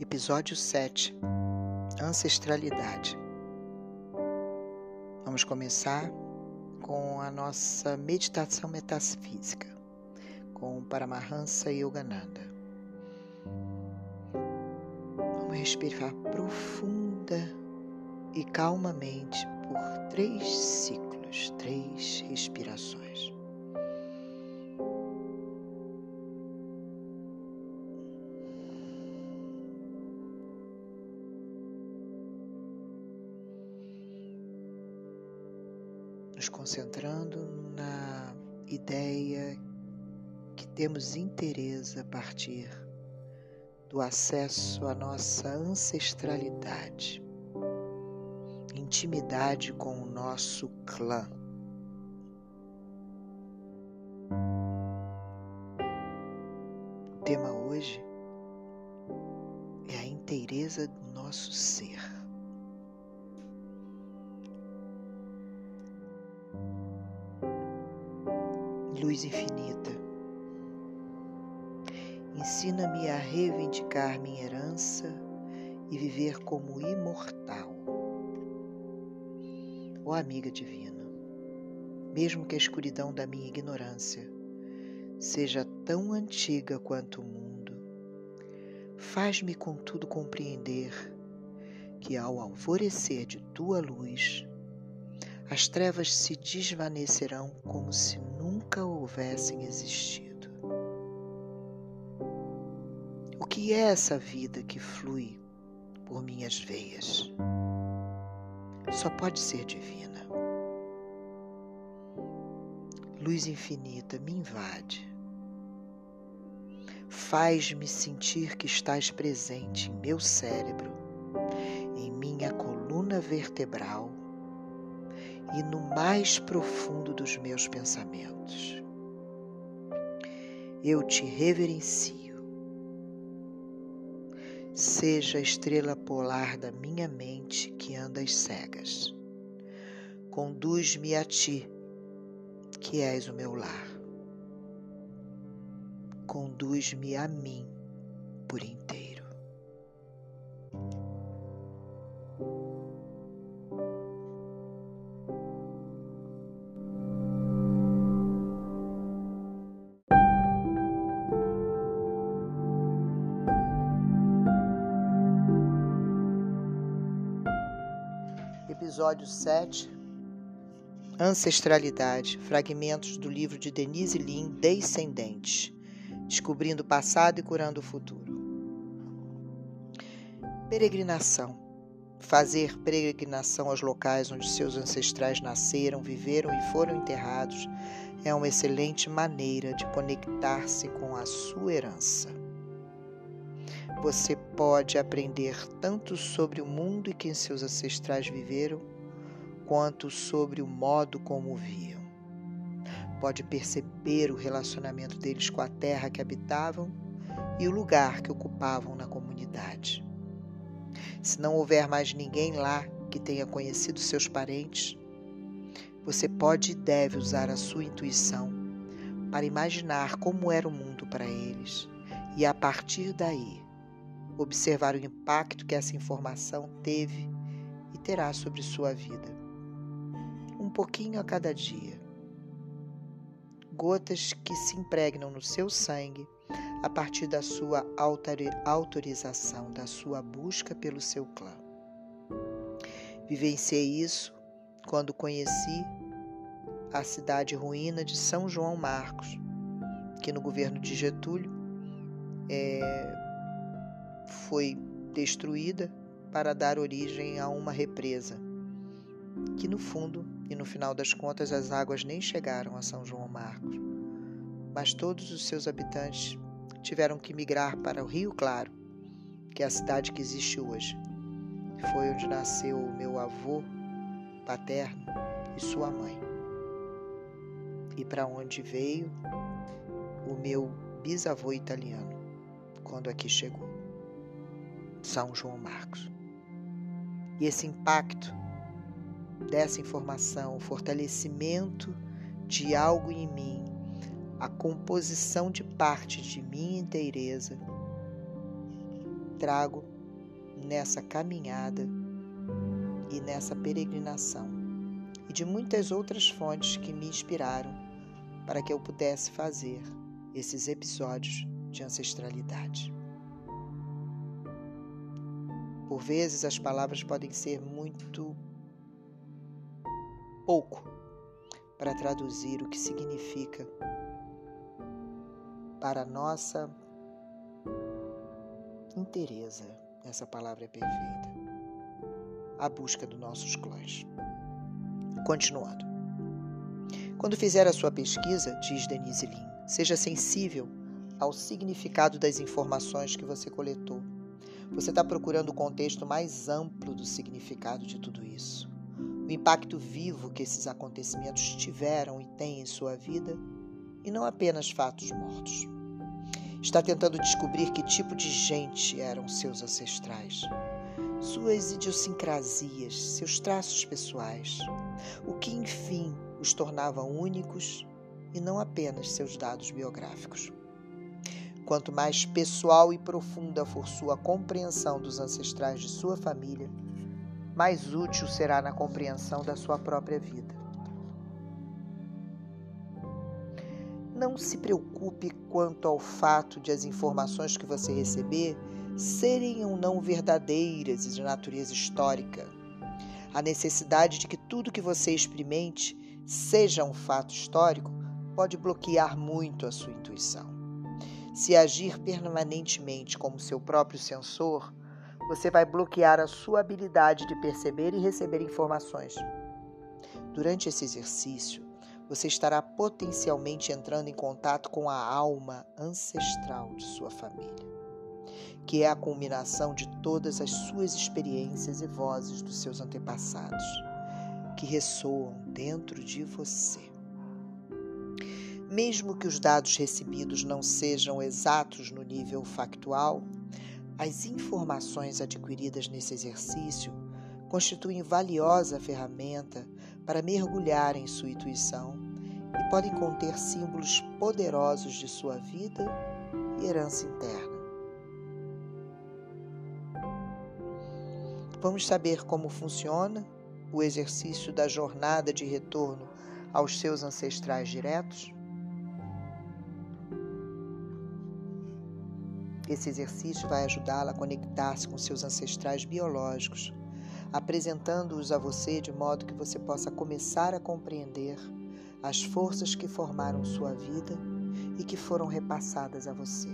Episódio 7 Ancestralidade. Vamos começar com a nossa meditação metafísica com Paramahansa Yogananda. Vamos respirar profunda e calmamente por três ciclos, três respirações. nos concentrando na ideia que temos interesse a partir do acesso à nossa ancestralidade, intimidade com o nosso clã. O tema hoje é a inteireza do nosso ser. luz infinita. Ensina-me a reivindicar minha herança e viver como imortal. Ó amiga divina, mesmo que a escuridão da minha ignorância seja tão antiga quanto o mundo, faz-me contudo compreender que ao alvorecer de tua luz, as trevas se desvanecerão como se nunca houvessem existido. O que é essa vida que flui por minhas veias? Só pode ser divina. Luz infinita me invade. Faz-me sentir que estás presente em meu cérebro, em minha coluna vertebral e no mais profundo dos meus pensamentos. Eu te reverencio. Seja a estrela polar da minha mente que anda às cegas. Conduz-me a ti, que és o meu lar. Conduz-me a mim por inteiro. Episódio 7, Ancestralidade, fragmentos do livro de Denise Lin, Descendentes, Descobrindo o Passado e Curando o Futuro. Peregrinação. Fazer peregrinação aos locais onde seus ancestrais nasceram, viveram e foram enterrados é uma excelente maneira de conectar-se com a sua herança. Você pode aprender tanto sobre o mundo em que seus ancestrais viveram, quanto sobre o modo como viam. Pode perceber o relacionamento deles com a terra que habitavam e o lugar que ocupavam na comunidade. Se não houver mais ninguém lá que tenha conhecido seus parentes, você pode e deve usar a sua intuição para imaginar como era o mundo para eles e, a partir daí, observar o impacto que essa informação teve e terá sobre sua vida. Um pouquinho a cada dia. Gotas que se impregnam no seu sangue a partir da sua autorização, da sua busca pelo seu clã. Vivenciei isso quando conheci a cidade ruína de São João Marcos, que no governo de Getúlio é, foi destruída para dar origem a uma represa, que no fundo e no final das contas as águas nem chegaram a São João Marcos, mas todos os seus habitantes tiveram que migrar para o Rio Claro, que é a cidade que existe hoje. Foi onde nasceu o meu avô paterno e sua mãe. E para onde veio o meu bisavô italiano quando aqui chegou. São João Marcos. E esse impacto dessa informação, o fortalecimento de algo em mim, a composição de parte de minha inteireza, trago nessa caminhada e nessa peregrinação e de muitas outras fontes que me inspiraram para que eu pudesse fazer esses episódios de ancestralidade. Por vezes as palavras podem ser muito pouco para traduzir o que significa para a nossa inteireza. Essa palavra é perfeita. A busca dos nossos clãs. Continuando. Quando fizer a sua pesquisa, diz Denise Lin, seja sensível ao significado das informações que você coletou você está procurando o contexto mais amplo do significado de tudo isso. O impacto vivo que esses acontecimentos tiveram e têm em sua vida, e não apenas fatos mortos. Está tentando descobrir que tipo de gente eram seus ancestrais, suas idiosincrasias, seus traços pessoais, o que, enfim, os tornava únicos e não apenas seus dados biográficos. Quanto mais pessoal e profunda for sua compreensão dos ancestrais de sua família, mais útil será na compreensão da sua própria vida. Não se preocupe quanto ao fato de as informações que você receber serem ou não verdadeiras e de natureza histórica. A necessidade de que tudo que você experimente seja um fato histórico pode bloquear muito a sua intuição. Se agir permanentemente como seu próprio sensor, você vai bloquear a sua habilidade de perceber e receber informações. Durante esse exercício, você estará potencialmente entrando em contato com a alma ancestral de sua família, que é a culminação de todas as suas experiências e vozes dos seus antepassados, que ressoam dentro de você. Mesmo que os dados recebidos não sejam exatos no nível factual, as informações adquiridas nesse exercício constituem valiosa ferramenta para mergulhar em sua intuição e podem conter símbolos poderosos de sua vida e herança interna. Vamos saber como funciona o exercício da jornada de retorno aos seus ancestrais diretos? Esse exercício vai ajudá-la a conectar-se com seus ancestrais biológicos, apresentando-os a você de modo que você possa começar a compreender as forças que formaram sua vida e que foram repassadas a você.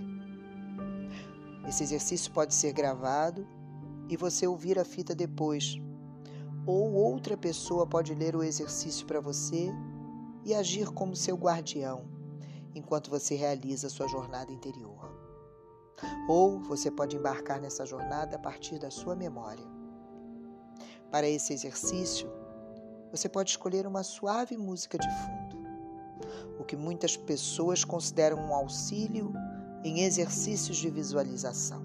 Esse exercício pode ser gravado e você ouvir a fita depois, ou outra pessoa pode ler o exercício para você e agir como seu guardião enquanto você realiza sua jornada interior. Ou você pode embarcar nessa jornada a partir da sua memória. Para esse exercício, você pode escolher uma suave música de fundo, o que muitas pessoas consideram um auxílio em exercícios de visualização.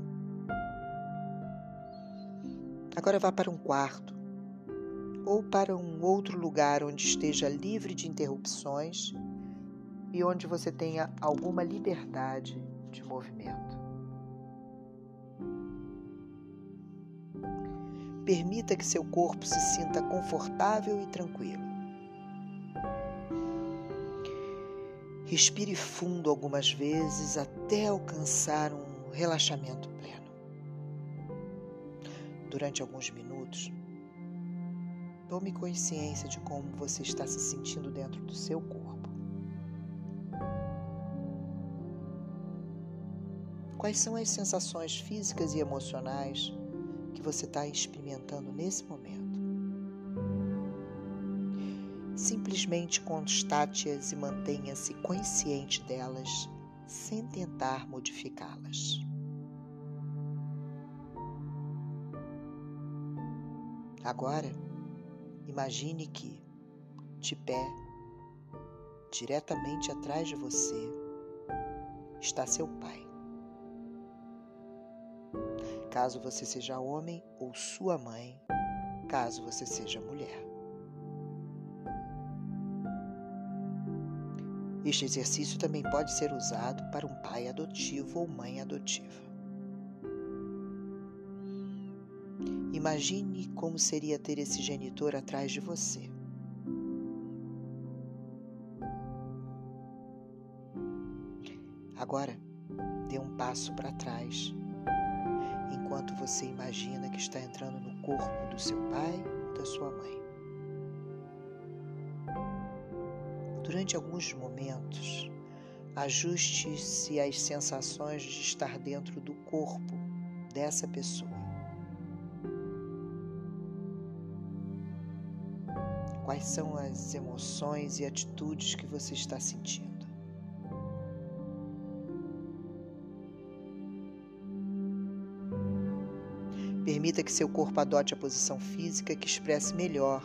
Agora vá para um quarto ou para um outro lugar onde esteja livre de interrupções e onde você tenha alguma liberdade de movimento. Permita que seu corpo se sinta confortável e tranquilo. Respire fundo algumas vezes até alcançar um relaxamento pleno. Durante alguns minutos, tome consciência de como você está se sentindo dentro do seu corpo. Quais são as sensações físicas e emocionais que você está experimentando nesse momento. Simplesmente constate-as e mantenha-se consciente delas, sem tentar modificá-las. Agora, imagine que, de pé, diretamente atrás de você, está seu pai caso você seja homem, ou sua mãe, caso você seja mulher. Este exercício também pode ser usado para um pai adotivo ou mãe adotiva. Imagine como seria ter esse genitor atrás de você. Agora, dê um passo para trás, enquanto você imagina que está entrando no corpo do seu pai ou da sua mãe. Durante alguns momentos, ajuste-se às sensações de estar dentro do corpo dessa pessoa. Quais são as emoções e atitudes que você está sentindo? Permita que seu corpo adote a posição física que expresse melhor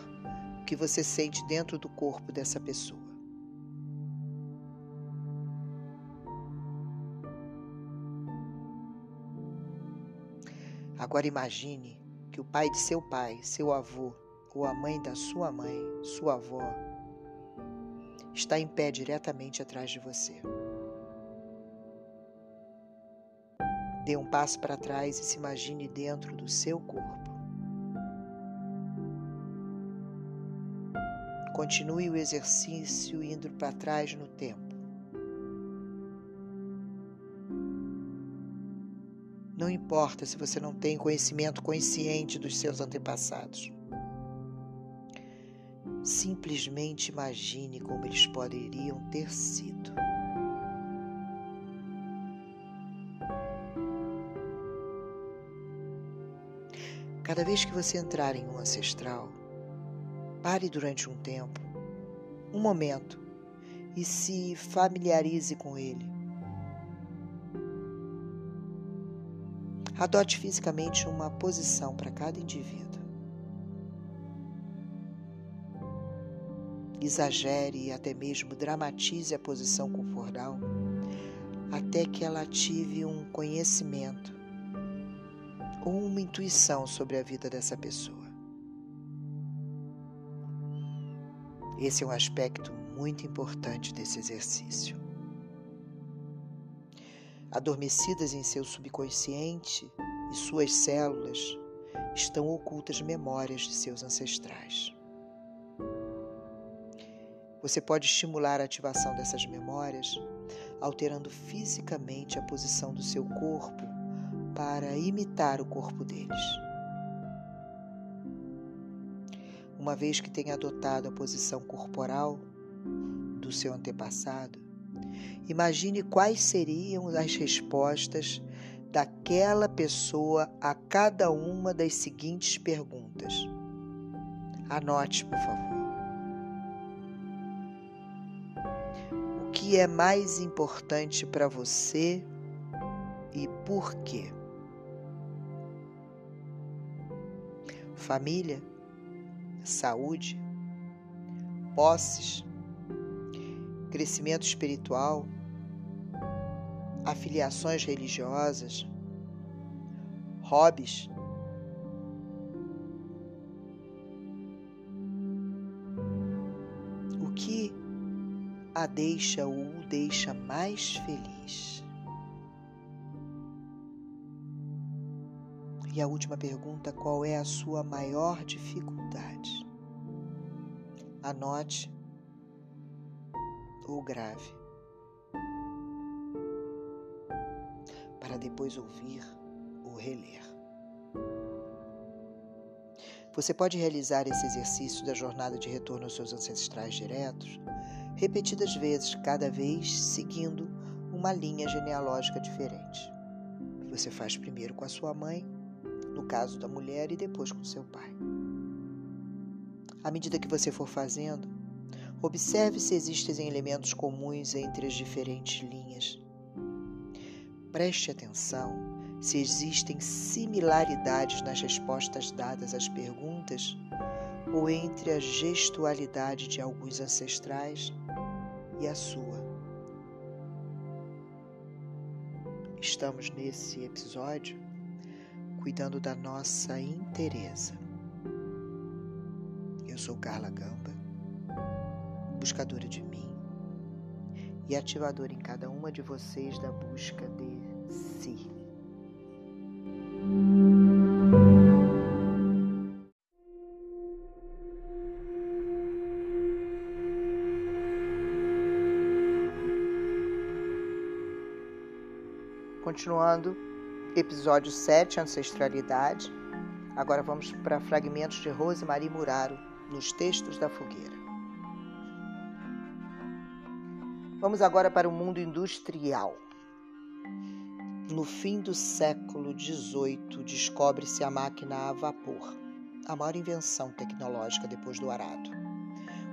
o que você sente dentro do corpo dessa pessoa. Agora imagine que o pai de seu pai, seu avô, ou a mãe da sua mãe, sua avó, está em pé diretamente atrás de você. Dê um passo para trás e se imagine dentro do seu corpo. Continue o exercício indo para trás no tempo. Não importa se você não tem conhecimento consciente dos seus antepassados. Simplesmente imagine como eles poderiam ter sido. Cada vez que você entrar em um ancestral, pare durante um tempo, um momento, e se familiarize com ele. Adote fisicamente uma posição para cada indivíduo. Exagere e até mesmo dramatize a posição corporal até que ela ative um conhecimento ou uma intuição sobre a vida dessa pessoa. Esse é um aspecto muito importante desse exercício. Adormecidas em seu subconsciente e suas células estão ocultas memórias de seus ancestrais. Você pode estimular a ativação dessas memórias alterando fisicamente a posição do seu corpo para imitar o corpo deles. Uma vez que tenha adotado a posição corporal do seu antepassado, imagine quais seriam as respostas daquela pessoa a cada uma das seguintes perguntas. Anote, por favor. O que é mais importante para você e por quê? Família, saúde, posses, crescimento espiritual, afiliações religiosas, hobbies. O que a deixa ou o deixa mais feliz? E a última pergunta: qual é a sua maior dificuldade? Anote ou grave, para depois ouvir ou reler. Você pode realizar esse exercício da jornada de retorno aos seus ancestrais diretos repetidas vezes, cada vez seguindo uma linha genealógica diferente. Você faz primeiro com a sua mãe, no caso da mulher, e depois com seu pai. À medida que você for fazendo, observe se existem elementos comuns entre as diferentes linhas. Preste atenção se existem similaridades nas respostas dadas às perguntas ou entre a gestualidade de alguns ancestrais e a sua. Estamos nesse episódio cuidando da nossa inteireza. Eu sou Carla Gamba, buscadora de mim, e ativador em cada uma de vocês da busca de si. Continuando, episódio 7, Ancestralidade. Agora vamos para fragmentos de Rosemarie Muraro nos textos da fogueira. Vamos agora para o mundo industrial. No fim do século XVIII, descobre-se a máquina a vapor, a maior invenção tecnológica depois do arado.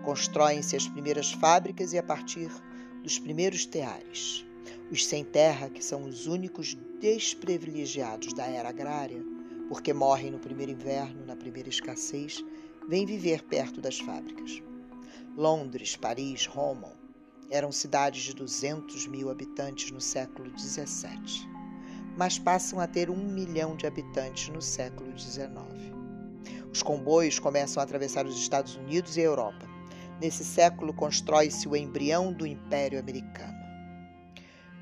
Constroem-se as primeiras fábricas e, a partir dos primeiros teares, os sem terra, que são os únicos desprivilegiados da era agrária, porque morrem no primeiro inverno, na primeira escassez, vêm viver perto das fábricas. Londres, Paris, Roma eram cidades de 200 mil habitantes no século XVII, mas passam a ter um milhão de habitantes no século XIX. Os comboios começam a atravessar os Estados Unidos e a Europa. Nesse século constrói-se o embrião do Império Americano.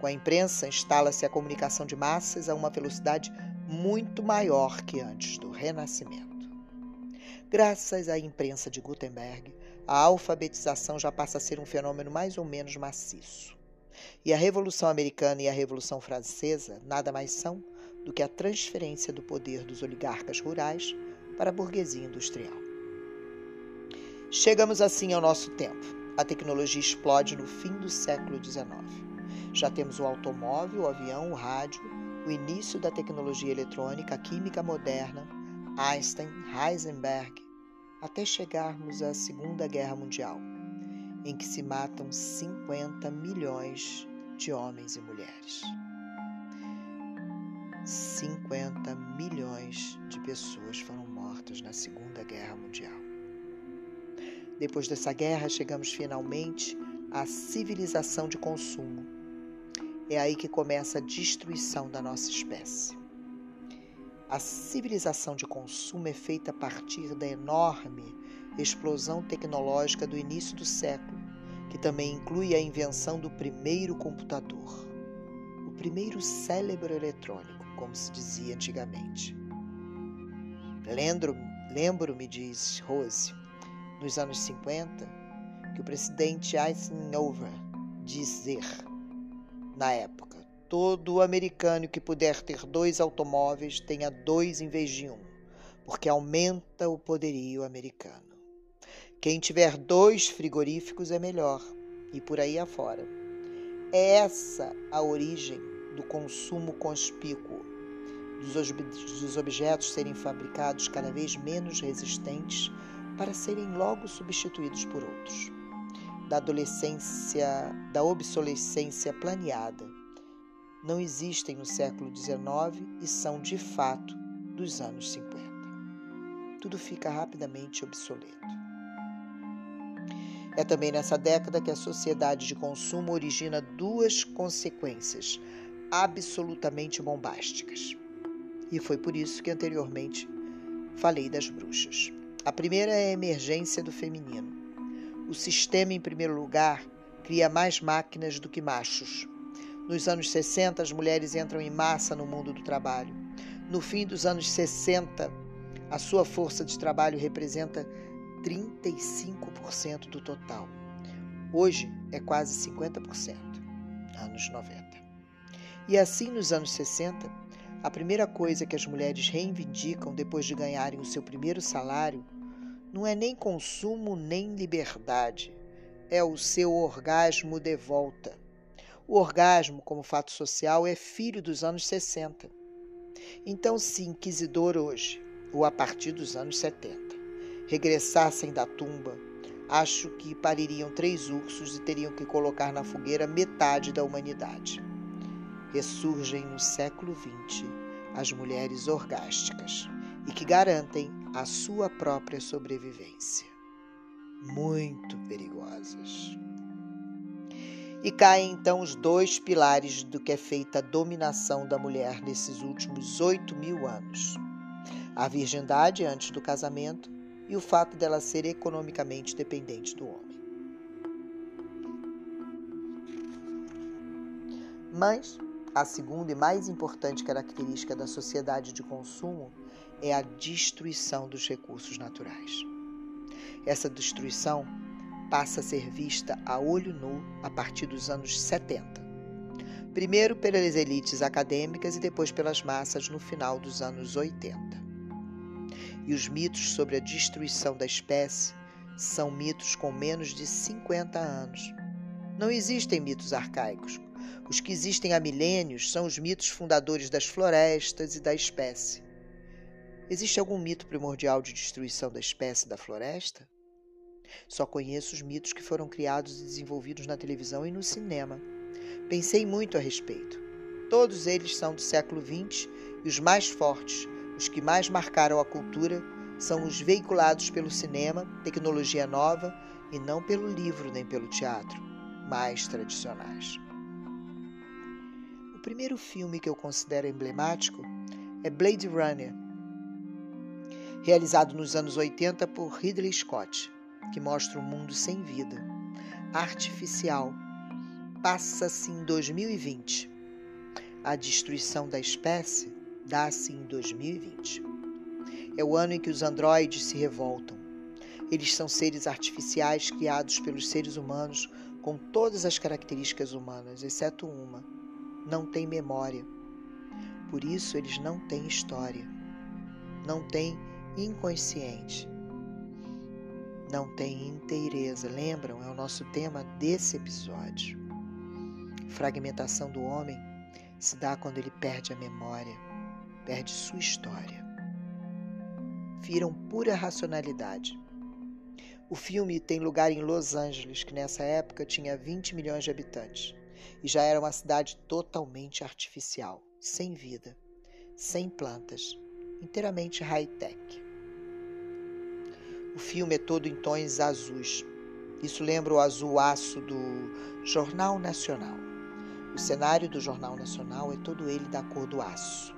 Com a imprensa, instala-se a comunicação de massas a uma velocidade muito maior que antes do Renascimento. Graças à imprensa de Gutenberg, a alfabetização já passa a ser um fenômeno mais ou menos maciço. E a Revolução Americana e a Revolução Francesa nada mais são do que a transferência do poder dos oligarcas rurais para a burguesia industrial. Chegamos assim ao nosso tempo. A tecnologia explode no fim do século XIX. Já temos o automóvel, o avião, o rádio, o início da tecnologia eletrônica, a química moderna, Einstein, Heisenberg, até chegarmos à Segunda Guerra Mundial, em que se matam 50 milhões de homens e mulheres. 50 milhões de pessoas foram mortas na Segunda Guerra Mundial. Depois dessa guerra, chegamos finalmente à civilização de consumo, é aí que começa a destruição da nossa espécie. A civilização de consumo é feita a partir da enorme explosão tecnológica do início do século, que também inclui a invenção do primeiro computador, o primeiro cérebro eletrônico, como se dizia antigamente. Lembro-me, lembro diz Rose, nos anos 50, que o presidente Eisenhower dizer na época. Todo americano que puder ter dois automóveis tenha dois em vez de um, porque aumenta o poderio americano. Quem tiver dois frigoríficos é melhor, e por aí afora. É essa a origem do consumo conspícuo, dos, ob dos objetos serem fabricados cada vez menos resistentes para serem logo substituídos por outros da adolescência, da obsolescência planeada. Não existem no século XIX e são, de fato, dos anos 50. Tudo fica rapidamente obsoleto. É também nessa década que a sociedade de consumo origina duas consequências absolutamente bombásticas. E foi por isso que anteriormente falei das bruxas. A primeira é a emergência do feminino. O sistema, em primeiro lugar, cria mais máquinas do que machos. Nos anos 60, as mulheres entram em massa no mundo do trabalho. No fim dos anos 60, a sua força de trabalho representa 35% do total. Hoje é quase 50%, anos 90. E assim, nos anos 60, a primeira coisa que as mulheres reivindicam depois de ganharem o seu primeiro salário não é nem consumo nem liberdade, é o seu orgasmo de volta. O orgasmo, como fato social, é filho dos anos 60. Então, se inquisidor hoje, ou a partir dos anos 70, regressassem da tumba, acho que paririam três ursos e teriam que colocar na fogueira metade da humanidade. Ressurgem no século XX as mulheres orgásticas e que garantem a sua própria sobrevivência. Muito perigosas. E caem então os dois pilares do que é feita a dominação da mulher nesses últimos oito mil anos: a virgindade antes do casamento e o fato dela ser economicamente dependente do homem. Mas a segunda e mais importante característica da sociedade de consumo é a destruição dos recursos naturais. Essa destruição passa a ser vista a olho nu a partir dos anos 70. Primeiro pelas elites acadêmicas e depois pelas massas no final dos anos 80. E os mitos sobre a destruição da espécie são mitos com menos de 50 anos. Não existem mitos arcaicos, os que existem há milênios são os mitos fundadores das florestas e da espécie. Existe algum mito primordial de destruição da espécie da floresta? Só conheço os mitos que foram criados e desenvolvidos na televisão e no cinema. Pensei muito a respeito. Todos eles são do século XX e os mais fortes, os que mais marcaram a cultura, são os veiculados pelo cinema, tecnologia nova e não pelo livro nem pelo teatro, mais tradicionais primeiro filme que eu considero emblemático é Blade Runner, realizado nos anos 80 por Ridley Scott, que mostra um mundo sem vida, artificial. Passa-se em 2020. A destruição da espécie dá-se em 2020. É o ano em que os androides se revoltam. Eles são seres artificiais criados pelos seres humanos com todas as características humanas, exceto uma, não têm memória. Por isso eles não têm história. Não têm inconsciente. Não têm inteireza. Lembram? É o nosso tema desse episódio. Fragmentação do homem se dá quando ele perde a memória, perde sua história. Viram pura racionalidade. O filme tem lugar em Los Angeles, que nessa época tinha 20 milhões de habitantes e já era uma cidade totalmente artificial, sem vida, sem plantas, inteiramente high-tech. O filme é todo em tons azuis. Isso lembra o azul aço do Jornal Nacional. O cenário do Jornal Nacional é todo ele da cor do aço.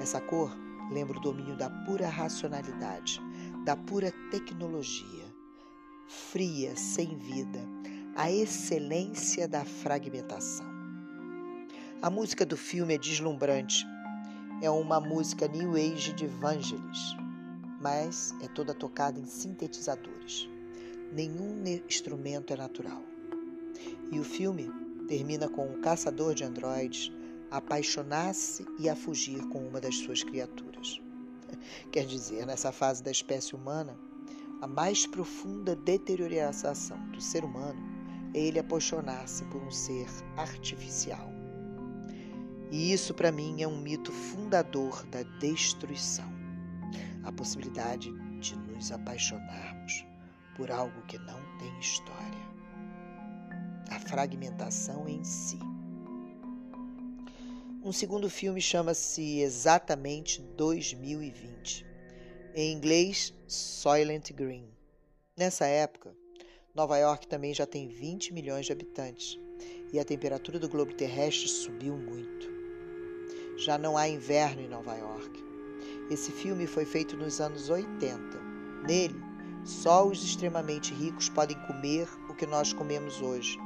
Essa cor lembra o domínio da pura racionalidade, da pura tecnologia, fria, sem vida, a excelência da fragmentação. A música do filme é deslumbrante. É uma música New Age de Vangelis, mas é toda tocada em sintetizadores. Nenhum instrumento é natural. E o filme termina com um caçador de androides apaixonar-se e a fugir com uma das suas criaturas. Quer dizer, nessa fase da espécie humana, a mais profunda deterioração do ser humano ele apaixonar-se por um ser artificial. E isso, para mim, é um mito fundador da destruição a possibilidade de nos apaixonarmos por algo que não tem história. A fragmentação em si. Um segundo filme chama-se exatamente 2020. Em inglês, Soylent Green. Nessa época, Nova York também já tem 20 milhões de habitantes e a temperatura do globo terrestre subiu muito. Já não há inverno em Nova York. Esse filme foi feito nos anos 80. Nele, só os extremamente ricos podem comer o que nós comemos hoje: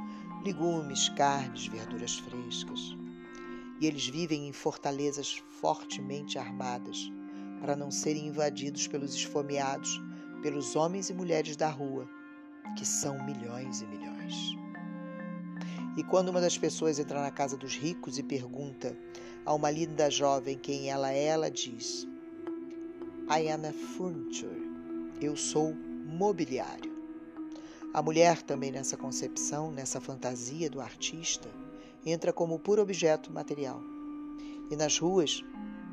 legumes, carnes, verduras frescas. E eles vivem em fortalezas fortemente armadas para não serem invadidos pelos esfomeados, pelos homens e mulheres da rua que são milhões e milhões. E quando uma das pessoas entra na casa dos ricos e pergunta a uma linda jovem quem ela é, ela diz: I am a furniture. Eu sou mobiliário. A mulher também nessa concepção, nessa fantasia do artista, entra como puro objeto material. E nas ruas,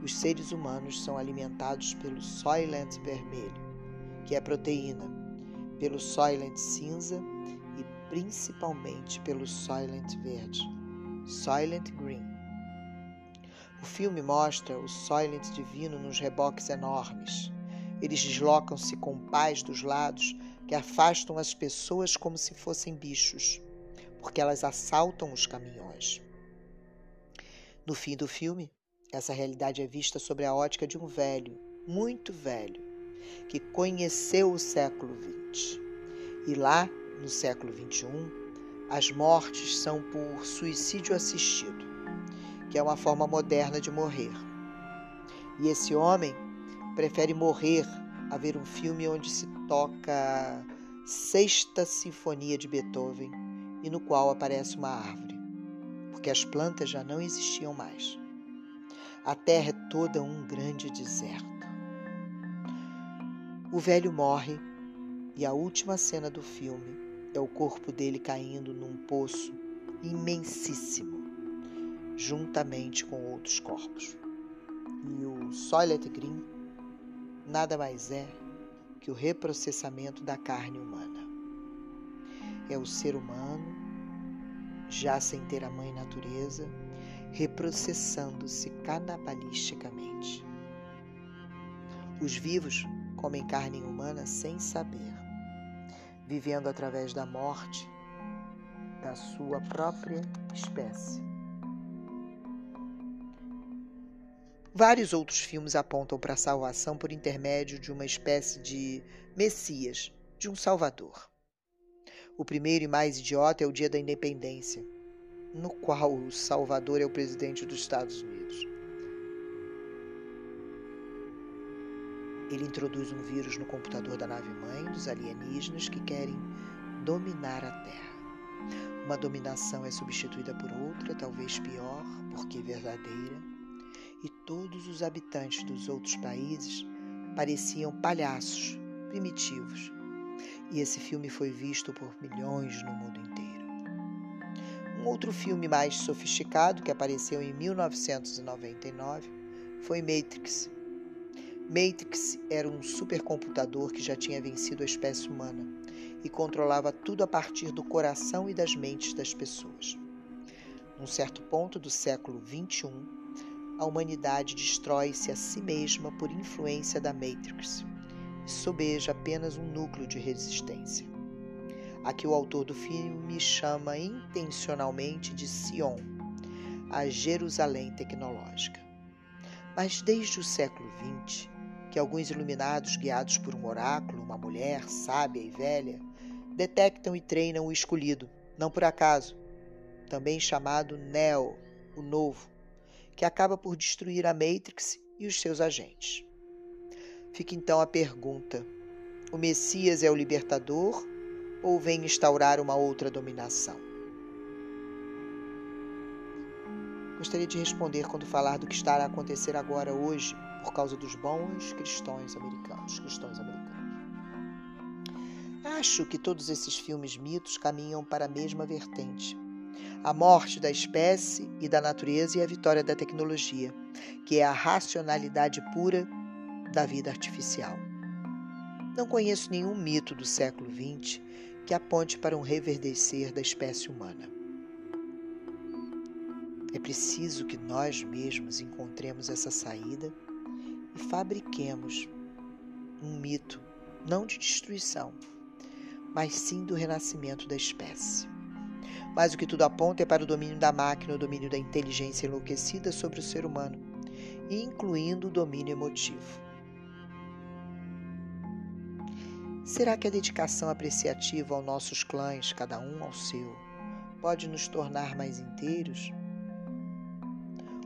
os seres humanos são alimentados pelo Soylent vermelho, que é proteína, pelo Soylent cinza e principalmente pelo Soylent verde, Soylent Green. O filme mostra o Soylent divino nos reboques enormes. Eles deslocam-se com pás dos lados que afastam as pessoas como se fossem bichos, porque elas assaltam os caminhões. No fim do filme, essa realidade é vista sobre a ótica de um velho, muito velho, que conheceu o século XX. E lá, no século XXI, as mortes são por suicídio assistido. Que é uma forma moderna de morrer. E esse homem prefere morrer a ver um filme onde se toca Sexta Sinfonia de Beethoven e no qual aparece uma árvore, porque as plantas já não existiam mais. A terra é toda um grande deserto. O velho morre e a última cena do filme é o corpo dele caindo num poço imensíssimo, juntamente com outros corpos. E o Soylent Green nada mais é que o reprocessamento da carne humana. É o ser humano, já sem ter a mãe natureza, reprocessando-se canibalisticamente. Os vivos comem carne humana sem saber, vivendo através da morte da sua própria espécie. Vários outros filmes apontam para a salvação por intermédio de uma espécie de Messias, de um Salvador. O primeiro e mais idiota é o Dia da Independência, no qual o Salvador é o presidente dos Estados Unidos. Ele introduz um vírus no computador da nave-mãe dos alienígenas que querem dominar a Terra. Uma dominação é substituída por outra, talvez pior, porque verdadeira e todos os habitantes dos outros países pareciam palhaços primitivos. E esse filme foi visto por milhões no mundo inteiro. Um outro filme mais sofisticado que apareceu em 1999 foi Matrix. Matrix era um supercomputador que já tinha vencido a espécie humana e controlava tudo a partir do coração e das mentes das pessoas. Num certo ponto do século 21, a humanidade destrói-se a si mesma por influência da Matrix e sobeja apenas um núcleo de resistência. Aqui o autor do filme chama intencionalmente de Sion, a Jerusalém tecnológica. Mas desde o século XX, que alguns iluminados guiados por um oráculo, uma mulher sábia e velha, detectam e treinam o escolhido, não por acaso, também chamado Neo, o novo, que acaba por destruir a Matrix e os seus agentes. Fica então a pergunta: o Messias é o libertador ou vem instaurar uma outra dominação? Gostaria de responder quando falar do que está a acontecer agora hoje por causa dos bons cristãos americanos, cristãos americanos. Acho que todos esses filmes mitos caminham para a mesma vertente a morte da espécie e da natureza e a vitória da tecnologia, que é a racionalidade pura da vida artificial. Não conheço nenhum mito do século XX que aponte para um reverdecer da espécie humana. É preciso que nós mesmos encontremos essa saída e fabriquemos um mito, não de destruição, mas sim do renascimento da espécie mas o que tudo aponta é para o domínio da máquina, o domínio da inteligência enlouquecida sobre o ser humano, incluindo o domínio emotivo. Será que a dedicação apreciativa aos nossos clãs, cada um ao seu, pode nos tornar mais inteiros?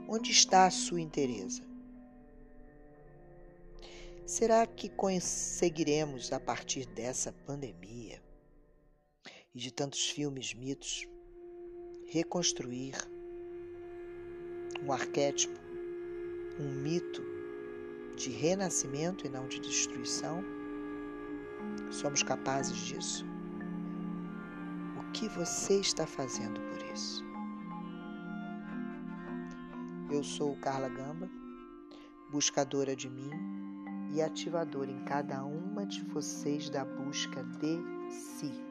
Onde está a sua inteireza? Será que conseguiremos, a partir dessa pandemia e de tantos filmes, mitos, reconstruir um arquétipo, um mito de renascimento e não de destruição? Somos capazes disso? O que você está fazendo por isso? Eu sou Carla Gamba, buscadora de mim e ativadora em cada uma de vocês da busca de si.